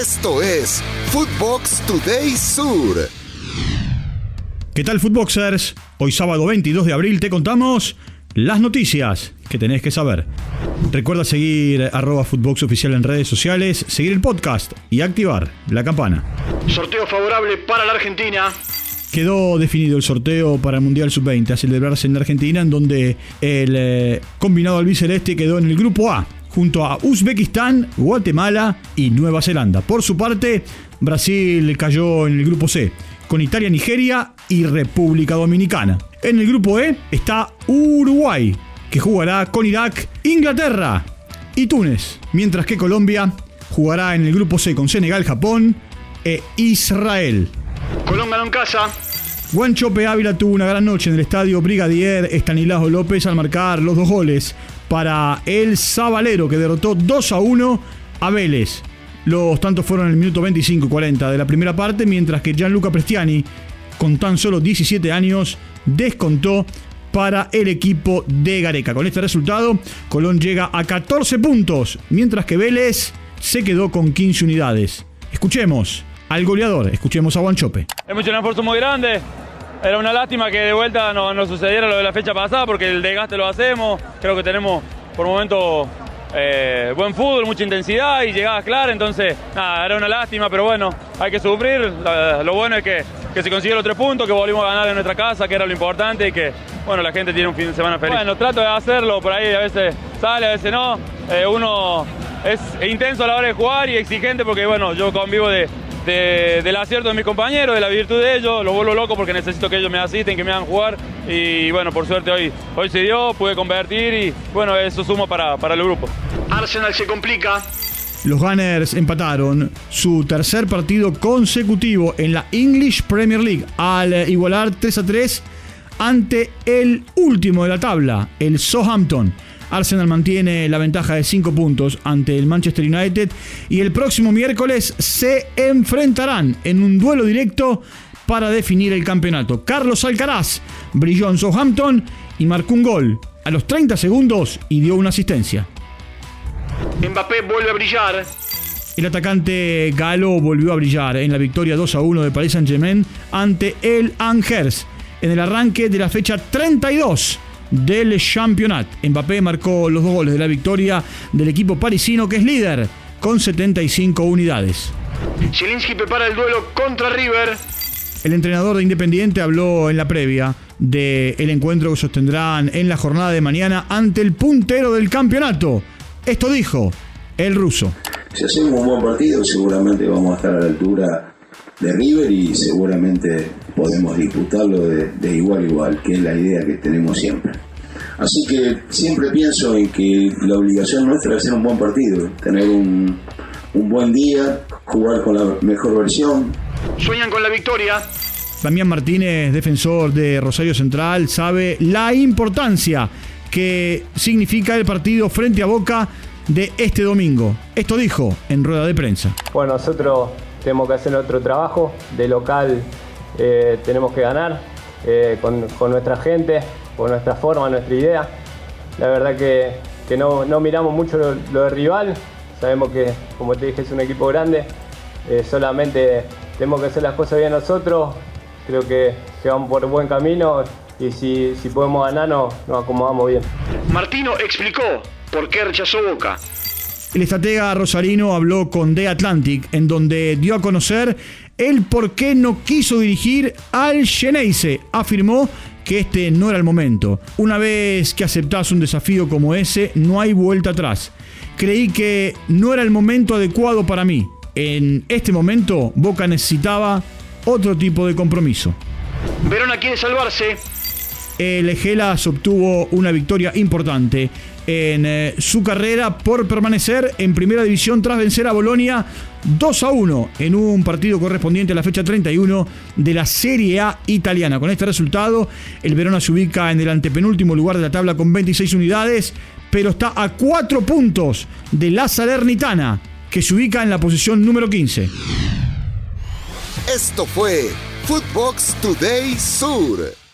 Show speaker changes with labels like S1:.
S1: Esto es Footbox Today Sur.
S2: ¿Qué tal, Footboxers? Hoy sábado 22 de abril te contamos las noticias que tenés que saber. Recuerda seguir arroba Footbox Oficial en redes sociales, seguir el podcast y activar la campana.
S3: Sorteo favorable para la Argentina.
S2: Quedó definido el sorteo para el Mundial Sub-20 a celebrarse en Argentina, en donde el eh, combinado albiceleste quedó en el grupo A, junto a Uzbekistán, Guatemala y Nueva Zelanda. Por su parte, Brasil cayó en el grupo C, con Italia, Nigeria y República Dominicana. En el grupo E está Uruguay, que jugará con Irak, Inglaterra y Túnez, mientras que Colombia jugará en el grupo C con Senegal, Japón e Israel.
S3: Colón ganó en casa.
S2: Guanchope Ávila tuvo una gran noche en el estadio Brigadier Estanislao López al marcar los dos goles para el Zabalero que derrotó 2 a 1 a Vélez. Los tantos fueron en el minuto 25 y 40 de la primera parte, mientras que Gianluca Prestiani, con tan solo 17 años, descontó para el equipo de Gareca. Con este resultado, Colón llega a 14 puntos, mientras que Vélez se quedó con 15 unidades. Escuchemos al goleador, escuchemos a Guanchope.
S4: Hemos hecho un esfuerzo muy grande. Era una lástima que de vuelta no, no sucediera lo de la fecha pasada porque el desgaste lo hacemos. Creo que tenemos por momentos eh, buen fútbol, mucha intensidad y llegadas claras. Entonces, nada, era una lástima, pero bueno, hay que sufrir. Lo bueno es que, que se consiguió los tres puntos, que volvimos a ganar en nuestra casa, que era lo importante y que, bueno, la gente tiene un fin de semana feliz. Bueno, trato de hacerlo, por ahí a veces sale, a veces no. Eh, uno es intenso a la hora de jugar y exigente porque, bueno, yo convivo de, de- del acierto de mis compañeros, de la virtud de ellos, lo vuelvo loco porque necesito que ellos me asisten, que me hagan jugar y bueno, por suerte hoy, hoy se dio, pude convertir y bueno, eso suma para, para el grupo.
S3: Arsenal se complica.
S2: Los Gunners empataron su tercer partido consecutivo en la English Premier League al igualar 3 a 3 ante el último de la tabla, el Southampton. Arsenal mantiene la ventaja de 5 puntos ante el Manchester United y el próximo miércoles se enfrentarán en un duelo directo para definir el campeonato. Carlos Alcaraz brilló en Southampton y marcó un gol a los 30 segundos y dio una asistencia.
S3: Mbappé vuelve a brillar.
S2: El atacante galo volvió a brillar en la victoria 2 a 1 de Paris Saint-Germain ante el Angers en el arranque de la fecha 32 del campeonato. Mbappé marcó los dos goles de la victoria del equipo parisino que es líder con 75 unidades.
S3: Zielinski prepara el duelo contra River.
S2: El entrenador de Independiente habló en la previa del encuentro que sostendrán en la jornada de mañana ante el puntero del campeonato. Esto dijo el ruso.
S5: Si hacemos un buen partido, seguramente vamos a estar a la altura de River y seguramente podemos disputarlo de, de igual a igual, que es la idea que tenemos siempre. Así que siempre pienso en que la obligación nuestra es hacer un buen partido, tener un, un buen día, jugar con la mejor versión,
S3: Sueñan con la victoria.
S2: Damián Martínez, defensor de Rosario Central, sabe la importancia que significa el partido frente a Boca de este domingo. Esto dijo en rueda de prensa.
S6: Bueno, nosotros tenemos que hacer nuestro trabajo. De local eh, tenemos que ganar eh, con, con nuestra gente, con nuestra forma, nuestra idea. La verdad que, que no, no miramos mucho lo, lo de rival. Sabemos que, como te dije, es un equipo grande. Eh, solamente tenemos que hacer las cosas bien nosotros. Creo que, que vamos por buen camino y si, si podemos ganar nos, nos acomodamos bien.
S3: Martino explicó por qué rechazó Boca.
S2: El estratega rosarino habló con The Atlantic, en donde dio a conocer el por qué no quiso dirigir al Geneise. Afirmó que este no era el momento. Una vez que aceptás un desafío como ese, no hay vuelta atrás. Creí que no era el momento adecuado para mí. En este momento, Boca necesitaba otro tipo de compromiso.
S3: Verona quiere salvarse.
S2: El Gelas obtuvo una victoria importante en eh, su carrera por permanecer en primera división tras vencer a Bolonia 2 a 1 en un partido correspondiente a la fecha 31 de la Serie A italiana. Con este resultado, el Verona se ubica en el antepenúltimo lugar de la tabla con 26 unidades, pero está a 4 puntos de la Salernitana, que se ubica en la posición número 15.
S1: Esto fue Footbox Today Sur.